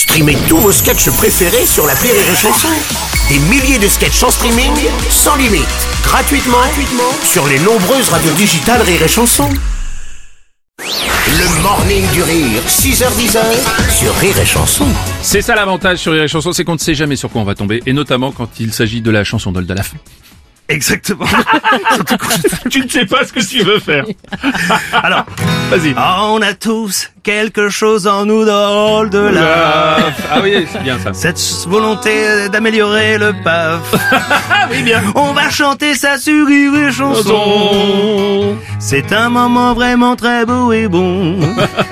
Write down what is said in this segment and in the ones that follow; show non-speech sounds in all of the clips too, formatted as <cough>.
Streamez tous vos sketchs préférés sur la Rire et Chanson. Des milliers de sketchs en streaming, sans limite, gratuitement, gratuitement sur les nombreuses radios digitales Rire et Chanson. Le morning du rire, 6h10 sur Rire et Chanson. C'est ça l'avantage sur les chansons, c'est qu'on ne sait jamais sur quoi on va tomber, et notamment quand il s'agit de la chanson d'Old à la fin. Exactement. <laughs> Tu ne sais pas ce que tu veux faire. Alors, Vas-y. on a tous quelque chose en nous drôle de là. Ah oui, c'est bien ça. Cette volonté d'améliorer le paf. Ah <laughs> oui, bien. On va chanter ça sur Rire et chanson. C'est un moment vraiment très beau et bon.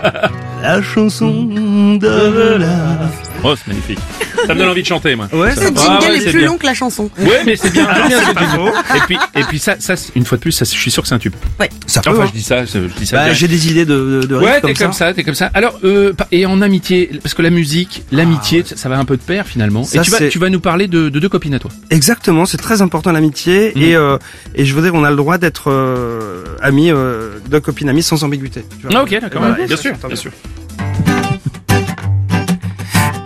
<laughs> La chanson de la... Oh, c'est magnifique. Ça me donne envie de chanter, moi. Ouais. Le jingle Ah ouais, est c'est plus bien. long que la chanson. Ouais, mais c'est bien. <laughs> c'est bien. Et puis, et puis ça, ça, une fois de plus, ça, je suis sûr que c'est un tube. Ouais. Ça peut, Enfin, hein. je dis ça, je dis ça. Bah, j'ai des idées de, de, Ouais, t'es comme ça, t'es comme ça. Alors, euh, et en amitié, parce que la musique, l'amitié, ça va un peu de pair finalement. Ça, et tu vas, c'est- tu vas nous parler de, de deux copines à toi. Exactement, c'est très important l'amitié Mhm. et euh, et je veux dire on a le droit d'être euh, amis, euh, de copines amies sans ambiguïté. tu vois. Ah, ok, d'accord. Bien sûr, bien sûr.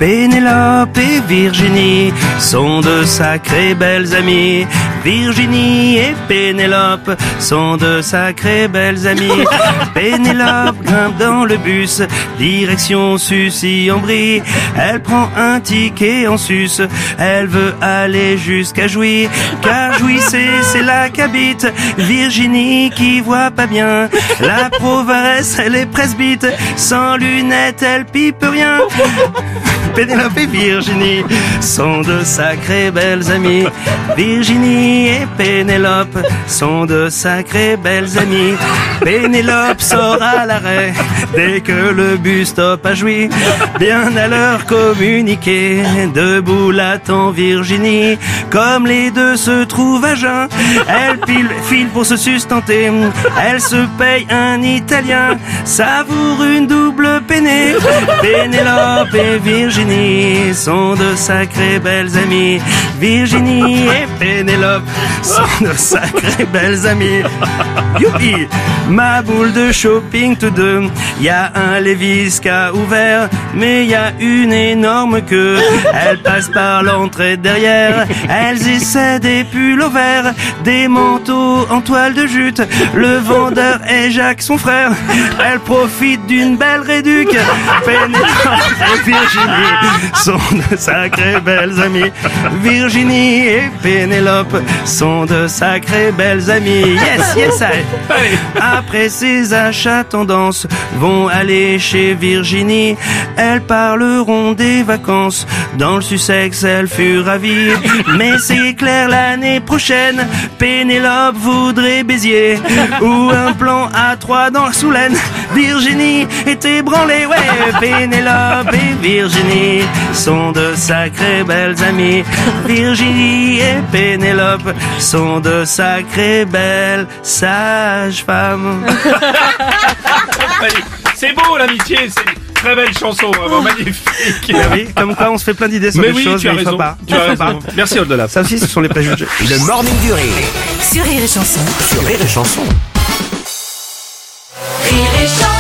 Pénélope et Virginie sont de sacrées belles amies. Virginie et Pénélope sont de sacrées belles amies. <laughs> Pénélope grimpe dans le bus, direction Sucy-en-Brie. Elle prend un ticket en sus, elle veut aller jusqu'à Jouy. Car Jouy <laughs> c'est, là qu'habite Virginie qui voit pas bien. La province elle est presbyte, sans lunettes elle pipe rien. <laughs> Pénélope et Virginie sont de sacrées belles amies. Virginie et Pénélope sont de sacrées belles amies. Pénélope sort à l'arrêt dès que le bus stop a joui. Bien à leur communiquer, debout l'attend Virginie. Comme les deux se trouvent à jeun, elle pile, file pour se sustenter. Elle se paye un italien, savoure une double peinée. Pénélope et Virginie sont de sacrées belles amies. Virginie et Pénélope sont de sacrées belles amies. Youpi Ma boule de shopping tous deux. Y a un Levi's qui ouvert, mais y a une énorme queue. Elle passe par l'entrée derrière. Elles essaient des pulls au vert, des manteaux en toile de jute. Le vendeur est Jacques, son frère. Elle profite d'une belle réduque. Pénélope et Virginie sont de belles amies. Et Pénélope sont de sacrées belles amies. Yes, yes, I. Après ces achats tendance vont aller chez Virginie. Elles parleront des vacances. Dans le Sussex, elle fut ravie. Mais c'est clair, l'année prochaine, Pénélope voudrait Béziers. Ou un plan à trois dans la Soulaine. Virginie est ébranlée, ouais. Pénélope et Virginie sont de sacrées belles amies. Virginie et Pénélope sont de sacrées belles sages femmes. <laughs> C'est beau l'amitié, c'est une très belle chanson, vraiment magnifique. Ah oui, comme quoi on se fait plein d'idées sur Mais les oui, choses, tu as mais raison. pas. Tu as raison. pas. Merci Au-delà. Ça aussi, ce sont les préjugés. <laughs> Le morning du rire Sur Rire et Chanson. sur Rire et Chanson. Rire et chanson.